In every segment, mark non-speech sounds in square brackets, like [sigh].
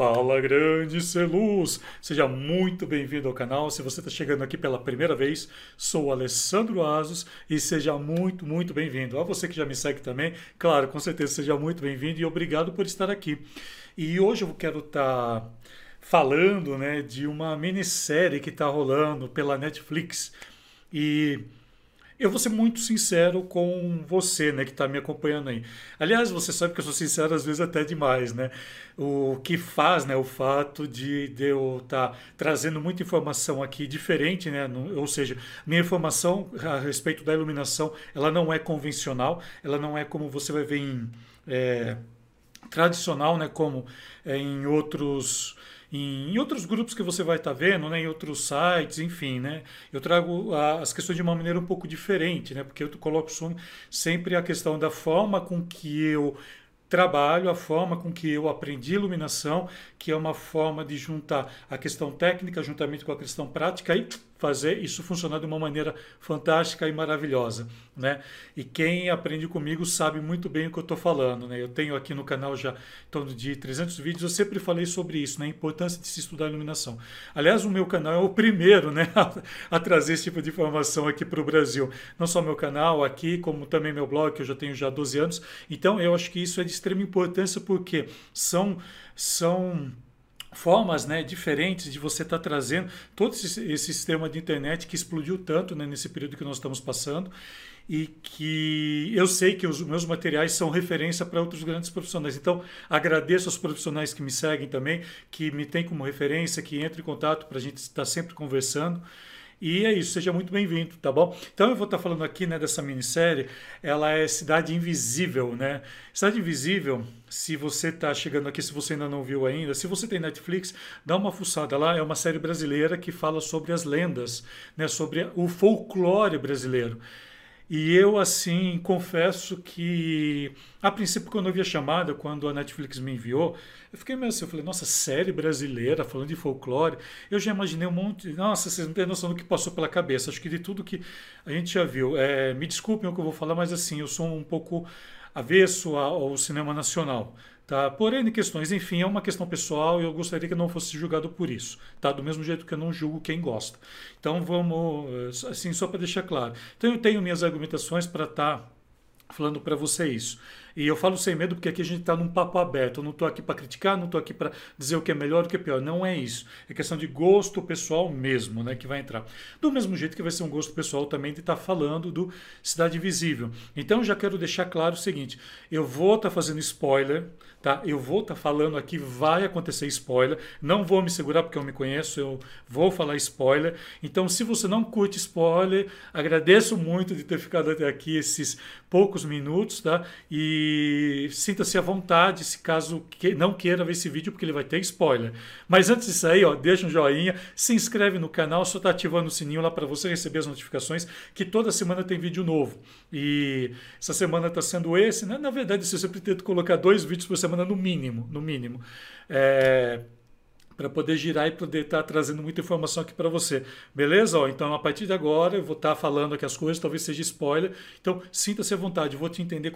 Fala grande Celuz! Seja muito bem-vindo ao canal. Se você está chegando aqui pela primeira vez, sou Alessandro Asos e seja muito, muito bem-vindo. A você que já me segue também, claro, com certeza seja muito bem-vindo e obrigado por estar aqui. E hoje eu quero estar tá falando né, de uma minissérie que está rolando pela Netflix. E eu vou ser muito sincero com você, né, que está me acompanhando aí. Aliás, você sabe que eu sou sincero às vezes até demais, né? O que faz, né, o fato de, de eu estar tá trazendo muita informação aqui diferente, né? ou seja, minha informação a respeito da iluminação, ela não é convencional, ela não é como você vai ver em é, tradicional, né, como é, em outros em outros grupos que você vai estar tá vendo, né, em outros sites, enfim, né, eu trago as questões de uma maneira um pouco diferente, né, porque eu coloco sempre a questão da forma com que eu trabalho, a forma com que eu aprendi iluminação, que é uma forma de juntar a questão técnica juntamente com a questão prática e fazer isso funcionar de uma maneira fantástica e maravilhosa, né? E quem aprende comigo sabe muito bem o que eu estou falando, né? Eu tenho aqui no canal já em torno de 300 vídeos, eu sempre falei sobre isso, né? A importância de se estudar iluminação. Aliás, o meu canal é o primeiro, né? [laughs] a, trazer esse tipo de informação aqui para o Brasil. Não só meu canal aqui, como também meu blog, que eu já tenho já 12 anos. Então, eu acho que isso é de extrema importância porque são são formas né, diferentes de você estar tá trazendo todo esse, esse, sistema de internet que explodiu tanto né, nesse período que nós estamos passando e que eu sei que os meus materiais são referência para outros grandes profissionais. Então, agradeço aos profissionais que me seguem também, que me têm como referência, que entram em contato para a gente estar sempre conversando. E é isso, seja muito bem-vindo, tá bom? Então eu vou estar falando aqui né, dessa minissérie, ela é Cidade Invisível, né? Cidade Invisível, se você está chegando aqui, se você ainda não viu ainda, se você tem Netflix, dá uma fuçada lá, é uma série brasileira que fala sobre as lendas, né, sobre o folclore brasileiro. E eu, assim, confesso que, a princípio, quando eu vi a chamada, quando a Netflix me enviou, eu fiquei meio assim, eu falei, nossa, série brasileira falando de folclore. Eu já imaginei um monte. Nossa, vocês não têm noção do que passou pela cabeça. Acho que de tudo que a gente já viu. É, me desculpem o que eu vou falar, mas assim, eu sou um pouco avesso ao cinema nacional. Tá? Por N questões, enfim, é uma questão pessoal e eu gostaria que não fosse julgado por isso, tá? Do mesmo jeito que eu não julgo quem gosta. Então vamos, assim, só para deixar claro. Então eu tenho minhas argumentações para estar tá falando para você isso. E eu falo sem medo porque aqui a gente está num papo aberto. Eu não estou aqui para criticar, não estou aqui para dizer o que é melhor, o que é pior. Não é isso. É questão de gosto pessoal mesmo, né, que vai entrar. Do mesmo jeito que vai ser um gosto pessoal também de estar tá falando do Cidade Invisível. Então já quero deixar claro o seguinte: eu vou estar tá fazendo spoiler, tá? Eu vou estar tá falando aqui, vai acontecer spoiler. Não vou me segurar porque eu me conheço, eu vou falar spoiler. Então, se você não curte spoiler, agradeço muito de ter ficado até aqui esses poucos minutos, tá? E e sinta-se à vontade se caso que não queira ver esse vídeo, porque ele vai ter spoiler. Mas antes disso aí, ó, deixa um joinha, se inscreve no canal, só está ativando o sininho lá para você receber as notificações, que toda semana tem vídeo novo. E essa semana está sendo esse, né? Na verdade, eu sempre tento colocar dois vídeos por semana no mínimo, no mínimo. É para poder girar e poder estar tá trazendo muita informação aqui para você. Beleza? Ó, então, a partir de agora, eu vou estar tá falando aqui as coisas, talvez seja spoiler. Então, sinta-se à vontade, vou te entender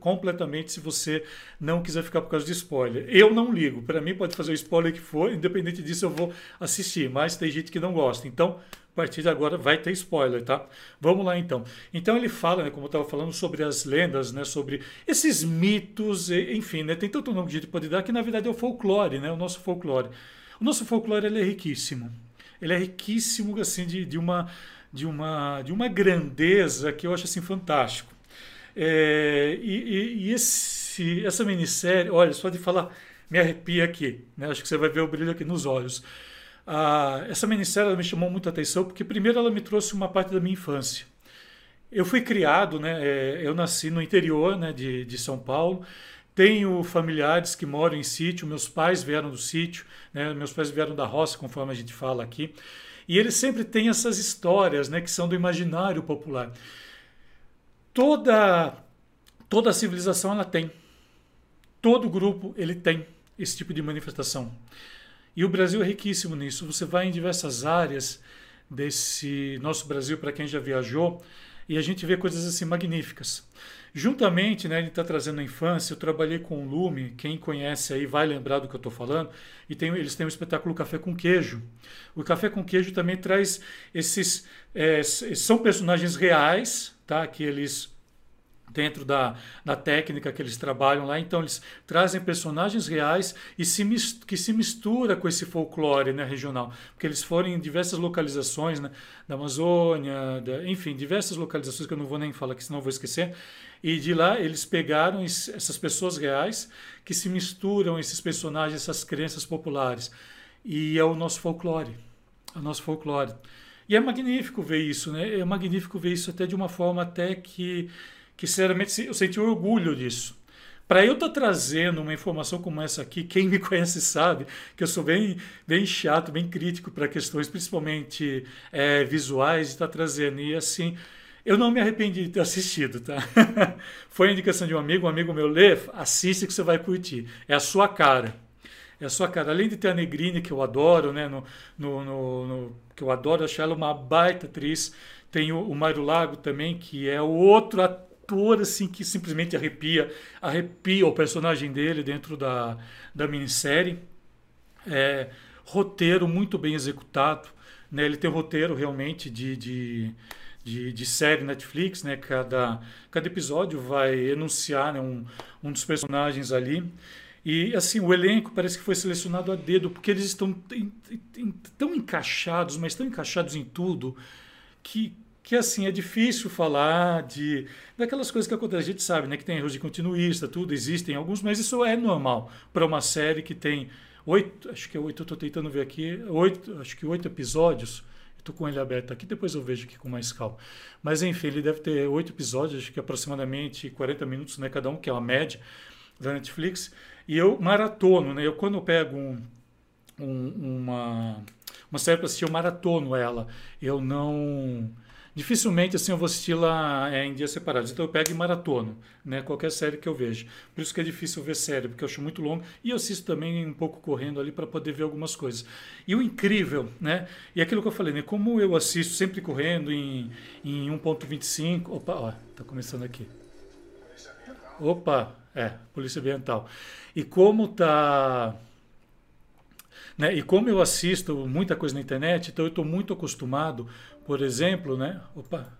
completamente se você não quiser ficar por causa de spoiler. Eu não ligo, para mim pode fazer o spoiler que for, independente disso eu vou assistir, mas tem gente que não gosta. Então, a partir de agora vai ter spoiler, tá? Vamos lá então. Então ele fala, né, como eu estava falando, sobre as lendas, né, sobre esses mitos, enfim, né, tem tanto nome que a gente pode dar que na verdade é o folclore, né, o nosso folclore. O nosso folclore ele é riquíssimo. Ele é riquíssimo assim de, de, uma, de, uma, de uma grandeza que eu acho assim fantástico. É, e, e, e esse, essa minissérie, olha, só de falar, me arrepia aqui. Né? Acho que você vai ver o brilho aqui nos olhos. Ah, essa minissérie me chamou muita atenção porque, primeiro, ela me trouxe uma parte da minha infância. Eu fui criado, né, é, eu nasci no interior né, de, de São Paulo, tenho familiares que moram em sítio, meus pais vieram do sítio, né? meus pais vieram da roça, conforme a gente fala aqui. E eles sempre têm essas histórias né, que são do imaginário popular. Toda, toda civilização ela tem. Todo grupo ele tem esse tipo de manifestação. E o Brasil é riquíssimo nisso. Você vai em diversas áreas desse nosso Brasil, para quem já viajou, e a gente vê coisas assim magníficas. Juntamente, né, ele está trazendo a infância, eu trabalhei com o Lume, quem conhece aí vai lembrar do que eu estou falando, e tem, eles têm o espetáculo Café com Queijo. O Café com Queijo também traz esses. É, são personagens reais, tá? Que eles dentro da, da técnica que eles trabalham lá. Então, eles trazem personagens reais e se que se mistura com esse folclore né, regional. Porque eles foram em diversas localizações né, da Amazônia, da, enfim, diversas localizações que eu não vou nem falar aqui, senão vou esquecer. E de lá eles pegaram essas pessoas reais que se misturam, esses personagens, essas crenças populares. E é o nosso folclore. É o nosso folclore. E é magnífico ver isso, né? É magnífico ver isso até de uma forma até que que sinceramente eu senti orgulho disso. Para eu estar tá trazendo uma informação como essa aqui, quem me [laughs] conhece sabe que eu sou bem, bem chato, bem crítico para questões principalmente é, visuais, e estar tá trazendo. E assim, eu não me arrependi de ter assistido, tá? [laughs] Foi a indicação de um amigo, um amigo meu, Lê, assiste que você vai curtir. É a sua cara. É a sua cara. Além de ter a Negrini, que eu adoro, né? No, no, no, no que eu adoro, achar ela uma baita atriz. Tem o, o Mário Lago também, que é outro ator ator assim que simplesmente arrepia, arrepia o personagem dele dentro da, da minissérie. É, roteiro muito bem executado, né? Ele tem um roteiro realmente de, de, de, de, série Netflix, né? Cada, cada episódio vai enunciar né? um, um dos personagens ali. E assim, o elenco parece que foi selecionado a dedo, porque eles estão tão encaixados, mas tão encaixados em tudo, que, que assim é difícil falar de daquelas coisas que acontecem. A gente sabe, né, que tem erros de continuista, tudo existem alguns, mas isso é normal para uma série que tem oito, acho que é oito, estou tentando ver aqui, oito, acho que oito episódios. Estou com ele aberto aqui, depois eu vejo aqui com mais calma. Mas enfim, ele deve ter oito episódios, acho que aproximadamente 40 minutos, né, cada um, que é a média da Netflix. E eu maratono, né? Eu quando eu pego um, um, uma uma série para assistir, eu maratono ela. Eu não Dificilmente assim eu vou assisti-la é, em dias separados. Então eu pego e maratono, né? Qualquer série que eu vejo. Por isso que é difícil ver série, porque eu acho muito longo. E eu assisto também um pouco correndo ali para poder ver algumas coisas. E o incrível, né? E aquilo que eu falei, né? Como eu assisto sempre correndo em, em 1.25. Opa, ó, tá começando aqui. Opa, é, Polícia Ambiental. E como tá. Né? E como eu assisto muita coisa na internet, então eu estou muito acostumado por exemplo, né? Opa,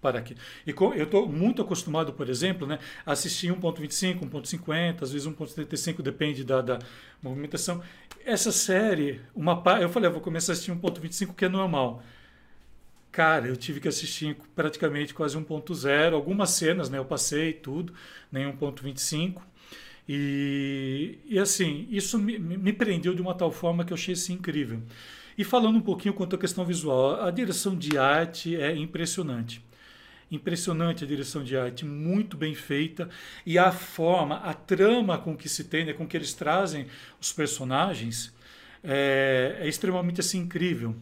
para aqui. E eu estou muito acostumado, por exemplo, né, a assistir 1.25, 1.50, às vezes 1.35, depende da, da, movimentação. Essa série, uma eu falei, eu vou começar a assistir 1.25, que é normal. Cara, eu tive que assistir praticamente quase 1.0, algumas cenas, né, eu passei tudo, nem 1.25. E, e assim, isso me, me prendeu de uma tal forma que eu achei isso incrível. E falando um pouquinho quanto à questão visual, a direção de arte é impressionante. Impressionante a direção de arte, muito bem feita. E a forma, a trama com que se tem, né, com que eles trazem os personagens, é, é, extremamente assim incrível.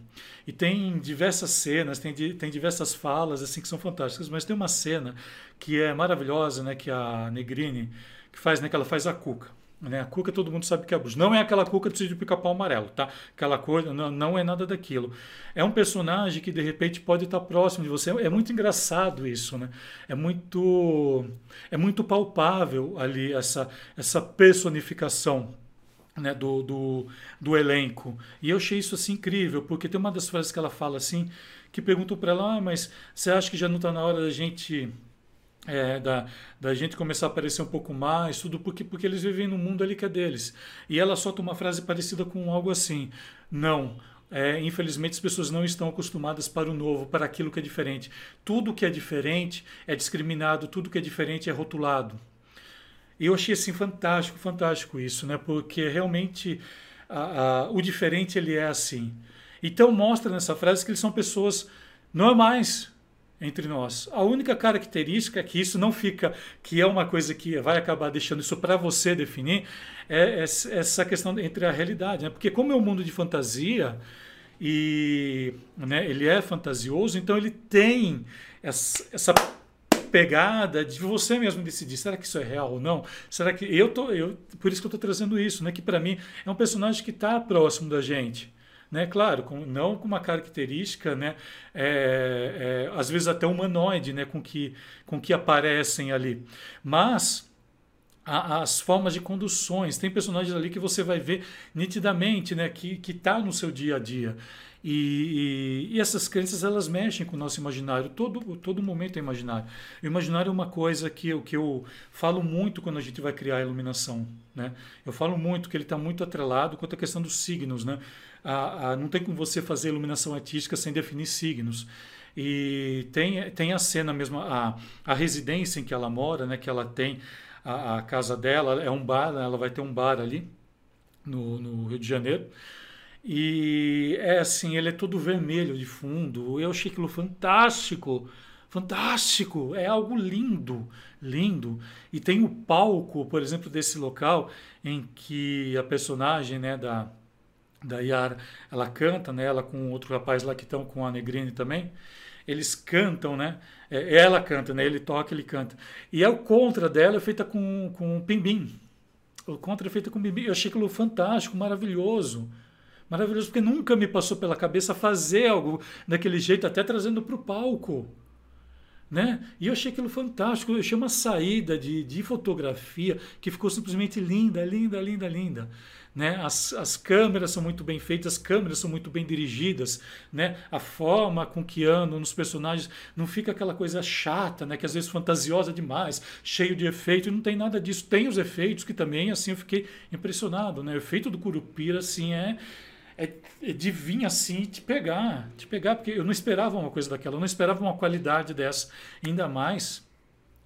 E tem diversas cenas, tem, tem diversas falas assim que são fantásticas, mas tem uma cena que é maravilhosa, né, que a Negrini que faz, né, que ela faz a Cuca. Né? A cuca todo mundo sabe que é abuso. Não é aquela cuca do sítio pica-pau amarelo, tá? Aquela coisa, não, não, é nada daquilo. É um personagem que de repente pode estar próximo de você. É muito engraçado isso, né? É muito, é muito palpável ali essa, essa personificação né, do, do, do, elenco. E eu achei isso assim incrível, porque tem uma das frases que ela fala assim, que perguntou para ela, ah, mas você acha que já não está na hora da gente é, da, da gente começar a aparecer um pouco mais, tudo porque, porque eles vivem no mundo ali que é deles. E ela solta uma frase parecida com algo assim: não. É, infelizmente as pessoas não estão acostumadas para o novo, para aquilo que é diferente. Tudo que é diferente é discriminado, tudo que é diferente é rotulado. E eu achei assim fantástico, fantástico isso, né? Porque realmente a, a, o diferente ele é assim. Então mostra nessa frase que eles são pessoas normais, entre nós. A única característica que isso não fica, que é uma coisa que vai acabar deixando isso para você definir, é essa questão entre a realidade, né? Porque como é um mundo de fantasia e né, ele é fantasioso, então ele tem essa, essa pegada de você mesmo decidir será que isso é real ou não será que eu tô eu por isso que eu estou trazendo isso né que para mim é um personagem que está próximo da gente né? Claro, com, não com uma característica, né? É, é, às vezes até humanoide, né? Com que, com que aparecem ali. Mas as formas de conduções. Tem personagens ali que você vai ver nitidamente, né, que está no seu dia a dia. E, e, e, essas crenças elas mexem com o nosso imaginário, todo, todo momento é imaginário. O imaginário é uma coisa que, eu, que eu falo muito quando a gente vai criar a iluminação. Né? Eu falo muito que ele está muito atrelado quanto à questão dos signos. Né? A, a, não tem como você fazer iluminação artística sem definir signos. E tem, tem a cena mesmo, a, a residência em que ela mora, né, que ela tem a, a casa dela, é um bar, né, ela vai ter um bar ali no, no Rio de Janeiro. E é assim, ele é todo vermelho de fundo. Eu achei aquilo fantástico. Fantástico, é algo lindo, lindo. E tem o palco, por exemplo, desse local em que a personagem, né, da da Yara, ela canta, né, ela com outro rapaz lá que estão com a Negrini também. Eles cantam, né? É, ela canta, né? Ele toca, ele canta. E é o contra dela é feita com com pimbim. O contra é feito com pimbim. Eu achei aquilo fantástico, maravilhoso. Maravilhoso, porque nunca me passou pela cabeça fazer algo daquele jeito, até trazendo para o palco. Né? E eu achei aquilo fantástico. Eu achei uma saída de, de fotografia que ficou simplesmente linda, linda, linda, linda. Né? As, as câmeras são muito bem feitas, as câmeras são muito bem dirigidas, né? A forma com que andam nos personagens não fica aquela coisa chata, né? Que às vezes fantasiosa demais, cheio de efeito, não tem nada disso. Tem os efeitos que também, assim, eu fiquei impressionado, né? O efeito do Curupira, assim, é é, é de vir assim te pegar, te pegar, porque eu não esperava uma coisa daquela, eu não esperava uma qualidade dessa, ainda mais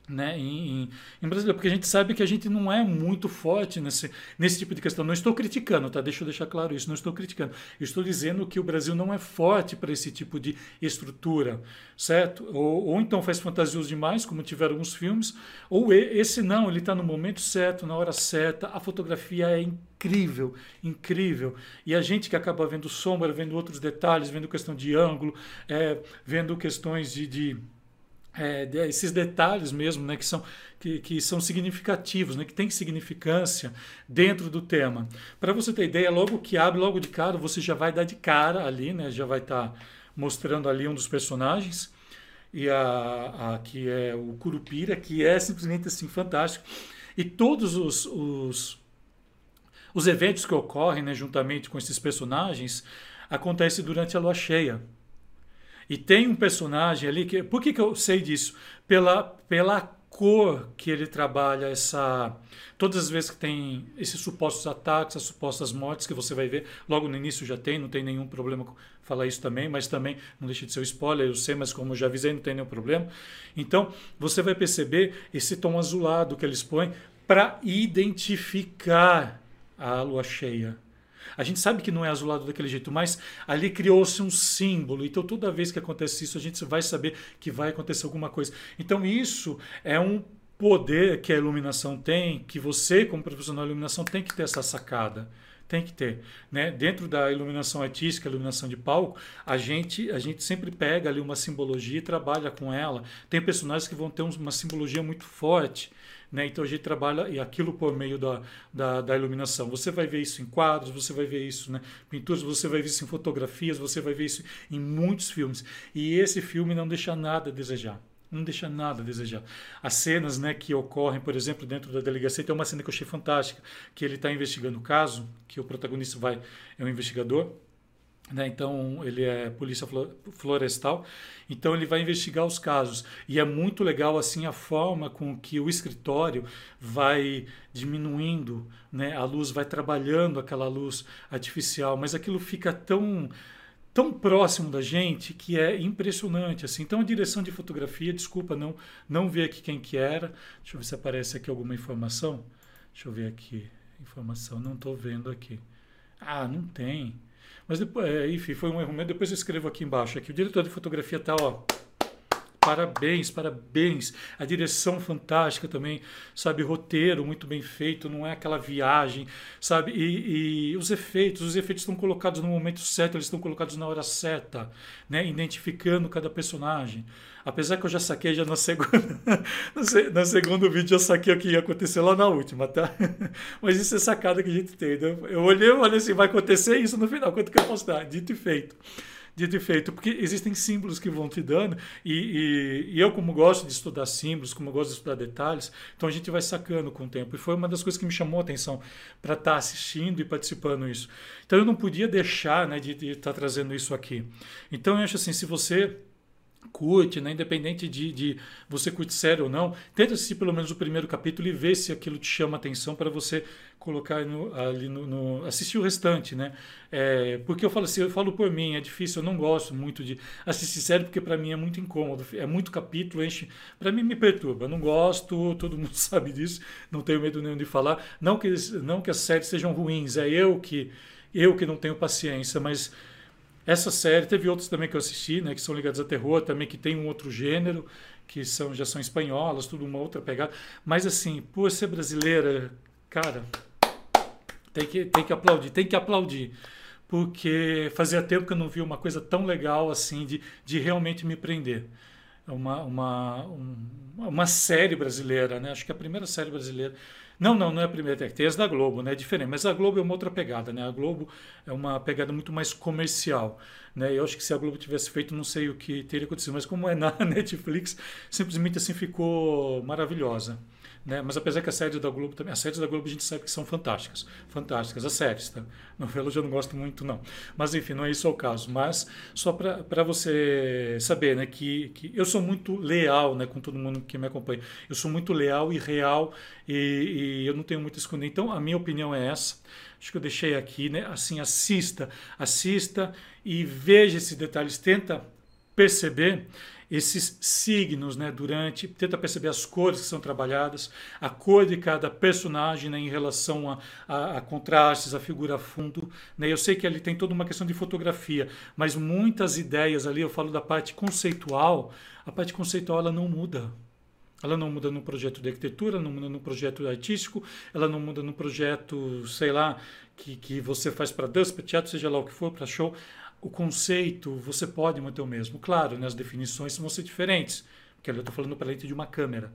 né, em, em, em brasileiro, porque a gente sabe que a gente não é muito forte nesse, nesse tipo de questão. Não estou criticando, tá? Deixa eu deixar claro isso, não estou criticando. Eu estou dizendo que o Brasil não é forte para esse tipo de estrutura, certo? Ou, ou então faz fantasioso demais, como tiveram alguns filmes, ou esse não, ele está no momento certo, na hora certa, a fotografia é incrível, incrível. E a gente que acaba vendo sombra, vendo outros detalhes, vendo questão de ângulo, é, vendo questões de, de é, esses detalhes mesmo, né, que são, que, que são significativos, né, que têm significância dentro do tema. Para você ter ideia, logo que abre, logo de cara, você já vai dar de cara ali, né, já vai estar tá mostrando ali um dos personagens, e a, a, que é o Curupira, que é simplesmente assim fantástico. E todos os, os, os eventos que ocorrem né, juntamente com esses personagens acontecem durante a lua cheia. E tem um personagem ali que. Por que, que eu sei disso? Pela, pela cor que ele trabalha essa. Todas as vezes que tem esses supostos ataques, as supostas mortes que você vai ver, logo no início já tem, não tem nenhum problema falar isso também, mas também não deixa de ser um spoiler, eu sei, mas como eu já avisei, não tem nenhum problema. Então, você vai perceber esse tom azulado que eles põem para identificar a lua cheia. A gente sabe que não é azulado daquele jeito, mas ali criou-se um símbolo. Então toda vez que acontece isso, a gente vai saber que vai acontecer alguma coisa. Então isso é um poder que a iluminação tem, que você, como profissional de iluminação, tem que ter essa sacada. Tem que ter. Né? Dentro da iluminação artística, iluminação de palco, a gente, a gente sempre pega ali uma simbologia e trabalha com ela. Tem personagens que vão ter uma simbologia muito forte. Né? Então a gente trabalha e aquilo por meio da, da, da, iluminação. Você vai ver isso em quadros, você vai ver isso né? pinturas, você vai ver isso em fotografias, você vai ver isso em muitos filmes. E esse filme não deixa nada a desejar. Não deixa nada a desejar. As cenas né, que ocorrem, por exemplo, dentro da delegacia, tem uma cena que eu achei fantástica, que ele está investigando o caso, que o protagonista vai é um investigador, né? Então, ele é polícia florestal, então ele vai investigar os casos. E é muito legal assim a forma com que o escritório vai diminuindo, né? a luz vai trabalhando aquela luz artificial, mas aquilo fica tão tão próximo da gente que é impressionante assim. Então a direção de fotografia, desculpa não não ver aqui quem que era. Deixa eu ver se aparece aqui alguma informação. Deixa eu ver aqui informação, não estou vendo aqui. Ah, não tem. Mas depois, é, enfim, foi um erro meu. Depois eu escrevo aqui embaixo. Aqui. O diretor de fotografia está, ó, parabéns, parabéns. A direção fantástica também, sabe? Roteiro muito bem feito, não é aquela viagem, sabe? E, e os efeitos, os efeitos estão colocados no momento certo, eles estão colocados na hora certa, né? Identificando cada personagem. Apesar que eu já saquei já na segunda, [laughs] no segundo vídeo já saquei o que ia acontecer lá na última, tá? [laughs] Mas isso é sacada que a gente tem. Né? Eu olhei, olhei assim, vai acontecer isso no final, quanto que eu posso dar? Dito e feito dito e feito, porque existem símbolos que vão te dando, e, e, e, eu, como gosto de estudar símbolos, como gosto de estudar detalhes, então a gente vai sacando com o tempo. E foi uma das coisas que me chamou a atenção para estar tá assistindo e participando disso. Então eu não podia deixar né, de estar tá trazendo isso aqui. Então eu acho assim, se você curte, né? independente de, de você curte sério ou não, tenta assistir pelo menos o primeiro capítulo e ver se aquilo te chama atenção para você colocar no, ali no, no, assistir o restante, né? É, porque eu falo assim, eu falo por mim, é difícil, eu não gosto muito de assistir série porque para mim é muito incômodo, é muito capítulo, enche, para mim me perturba, eu não gosto, todo mundo [laughs] sabe disso, não tenho medo nenhum de falar, não que não que as séries sejam ruins, é eu que eu que não tenho paciência, mas essa série, teve outros também que eu assisti, né, que são ligados a terror, também que tem um outro gênero, que são já são espanholas, tudo uma outra pegada. Mas assim, por ser brasileira, cara, tem que, tem que aplaudir, tem que aplaudir. Porque fazia tempo que eu não vi uma coisa tão legal assim de, de realmente me prender. Uma, uma, um, uma série brasileira, né? Acho que é a primeira série brasileira não, não, não é a primeira, tem as da Globo, né? É diferente. Mas a Globo é uma outra pegada, né? A Globo é uma pegada muito mais comercial, né? Eu acho que se a Globo tivesse feito, não sei o que teria acontecido, mas como é na [laughs] Netflix, simplesmente assim ficou maravilhosa. Né? Mas apesar que séries da Globo também, as séries da Globo a gente sabe que são fantásticas, fantásticas, as séries, tá? Novela eu já não gosto muito não. Mas enfim, não é isso o caso. Mas só para você saber, né, que, que eu sou muito leal, né, com todo mundo que me acompanha. Eu sou muito leal e real e, e eu não tenho muito a esconder. Então a minha opinião é essa. Acho que eu deixei aqui, né? Assim, assista, assista e veja esses detalhes, tenta perceber esses signos né, durante, tenta perceber as cores que são trabalhadas, a cor de cada personagem né, em relação a, a, a, contrastes, a figura fundo. Né? Eu sei que ali tem toda uma questão de fotografia, mas muitas ideias ali, eu falo da parte conceitual, a parte conceitual ela não muda. Ela não muda no projeto de arquitetura, não muda no projeto artístico, ela não muda no projeto, sei lá, que, que você faz para dança, para teatro, seja lá o que for, para show o conceito você pode manter o mesmo. Claro, né, as definições vão ser diferentes, porque ali eu estou falando para lente de uma câmera.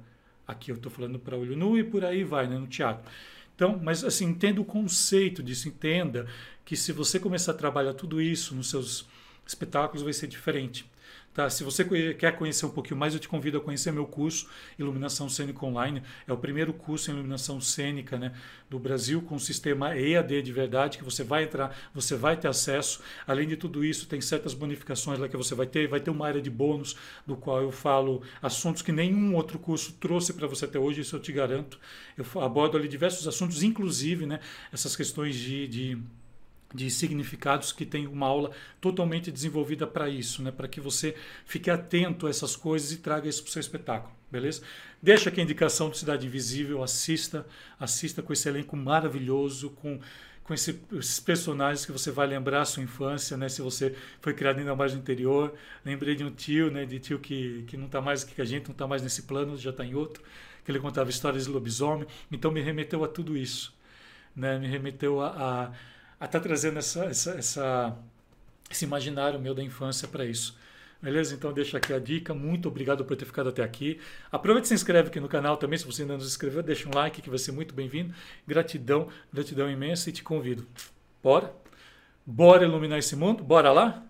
Aqui eu estou falando para olho nu e por aí vai, né, no teatro. Então, mas assim, entenda o conceito disso, entenda que se você começar a trabalhar tudo isso nos seus espetáculos vai ser diferente. Tá? Se você quer conhecer um pouquinho mais, eu te convido a conhecer meu curso Iluminação Cênica Online. É o primeiro curso em iluminação cênica né, do Brasil com o sistema EAD de verdade, que você vai entrar, você vai ter acesso. Além de tudo isso, tem certas bonificações lá que você vai ter. Vai ter uma área de bônus, do qual eu falo assuntos que nenhum outro curso trouxe para você até hoje, isso eu te garanto. Eu abordo ali diversos assuntos, inclusive né, essas questões de, de de significados que tem uma aula totalmente desenvolvida para isso, né? para que você fique atento a essas coisas e traga isso para o seu espetáculo, beleza? Deixa aqui a indicação do Cidade Invisível, assista, assista com esse elenco maravilhoso, com, com esse, esses personagens que você vai lembrar a sua infância, né? se você foi criado ainda mais no interior. Lembrei de um tio, né? de tio que, que não está mais aqui com a gente, não está mais nesse plano, já está em outro, que ele contava histórias de lobisomem, então me remeteu a tudo isso, né? me remeteu a, a a estar tá trazendo essa, essa, essa, esse imaginário meu da infância para isso. Beleza? Então deixa aqui a dica. Muito obrigado por ter ficado até aqui. Aproveita e se inscreve aqui no canal também, se você ainda não se inscreveu, deixa um like que vai ser muito bem-vindo. Gratidão, gratidão imensa e te convido. Bora? Bora iluminar esse mundo? Bora lá?